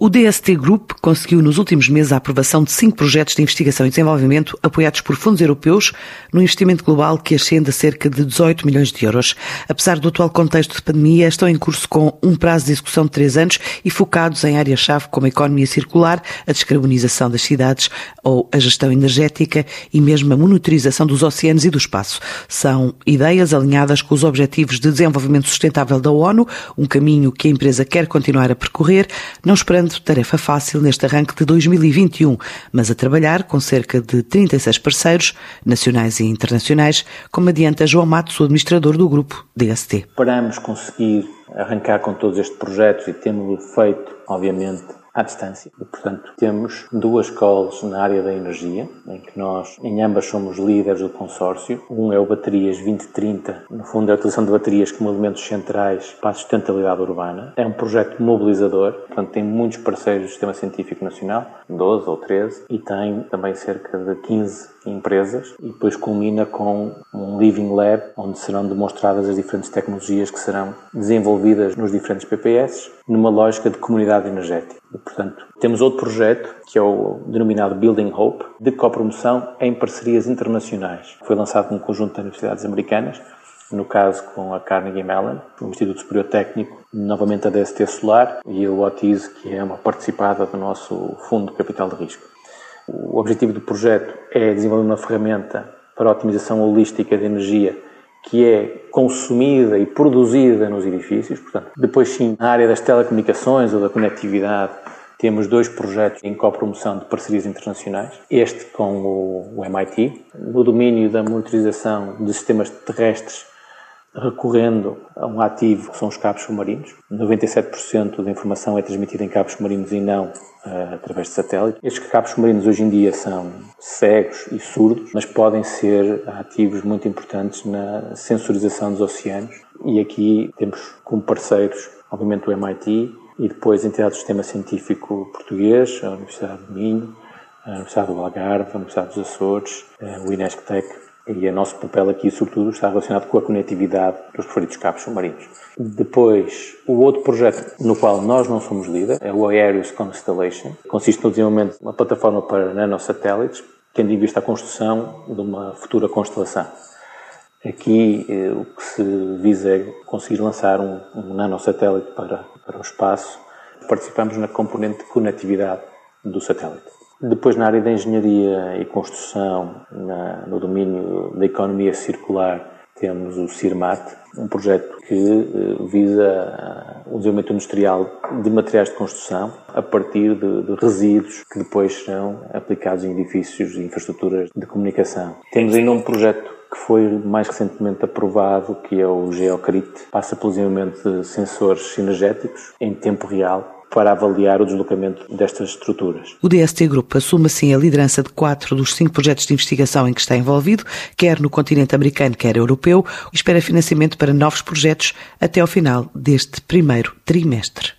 O DST Group conseguiu nos últimos meses a aprovação de cinco projetos de investigação e desenvolvimento apoiados por fundos europeus no investimento global que ascende a cerca de 18 milhões de euros. Apesar do atual contexto de pandemia, estão em curso com um prazo de execução de três anos e focados em áreas-chave como a economia circular, a descarbonização das cidades ou a gestão energética e mesmo a monitorização dos oceanos e do espaço. São ideias alinhadas com os Objetivos de Desenvolvimento Sustentável da ONU, um caminho que a empresa quer continuar a percorrer, não esperando tarefa fácil neste arranque de 2021, mas a trabalhar com cerca de 36 parceiros, nacionais e internacionais, como adianta João Matos, o administrador do grupo DST. Esperamos conseguir arrancar com todos estes projetos e temos feito, obviamente, à distância. E, portanto, temos duas calls na área da energia, em que nós, em ambas, somos líderes do consórcio. Um é o Baterias 2030, no fundo, é a utilização de baterias como elementos centrais para a sustentabilidade urbana. É um projeto mobilizador, portanto, tem muitos parceiros do Sistema Científico Nacional, 12 ou 13, e tem também cerca de 15 empresas e depois culmina com um Living Lab, onde serão demonstradas as diferentes tecnologias que serão desenvolvidas nos diferentes PPS, numa lógica de comunidade energética. E, portanto, temos outro projeto, que é o denominado Building Hope, de copromoção em parcerias internacionais. Foi lançado num conjunto de universidades americanas, no caso com a Carnegie Mellon, o Instituto Superior Técnico, novamente a DST Solar e a Otis, que é uma participada do nosso Fundo de Capital de Risco. O objetivo do projeto é desenvolver uma ferramenta para a otimização holística de energia que é consumida e produzida nos edifícios. Portanto, depois sim, na área das telecomunicações ou da conectividade, temos dois projetos em copromoção de parcerias internacionais. Este com o MIT, no domínio da monitorização de sistemas terrestres recorrendo a um ativo que são os cabos submarinos. 97% da informação é transmitida em cabos submarinos e não uh, através de satélite. Estes cabos submarinos hoje em dia são cegos e surdos, mas podem ser ativos muito importantes na sensorização dos oceanos. E aqui temos como parceiros, obviamente, o MIT e depois entidades do sistema científico português, a Universidade de Minho, a Universidade do Algarve, a Universidade dos Açores, eh, o Inesctec e o nosso papel aqui, sobretudo, está relacionado com a conectividade dos preferidos cabos submarinos. Depois, o outro projeto no qual nós não somos líder é o Aereus Constellation. Consiste no desenvolvimento de uma plataforma para nanosatélites, tendo em vista a construção de uma futura constelação. Aqui eh, o que se visa é conseguir lançar um, um nanosatélite para, para o espaço. Participamos na componente de conectividade do satélite. Depois, na área da engenharia e construção, na, no domínio da economia circular, temos o CIRMAT, um projeto que uh, visa uh, o desenvolvimento industrial de materiais de construção a partir de, de, resíduos que depois são aplicados em edifícios e infraestruturas de comunicação. Temos ainda um projeto que foi mais recentemente aprovado, que é o Geocrit, passa pelo desenvolvimento de sensores energéticos em tempo real para avaliar o deslocamento destas estruturas. O DST Group assume assim a liderança de quatro dos cinco projetos de investigação em que está envolvido, quer no continente americano, quer europeu, e espera financiamento para novos projetos até ao final deste primeiro trimestre.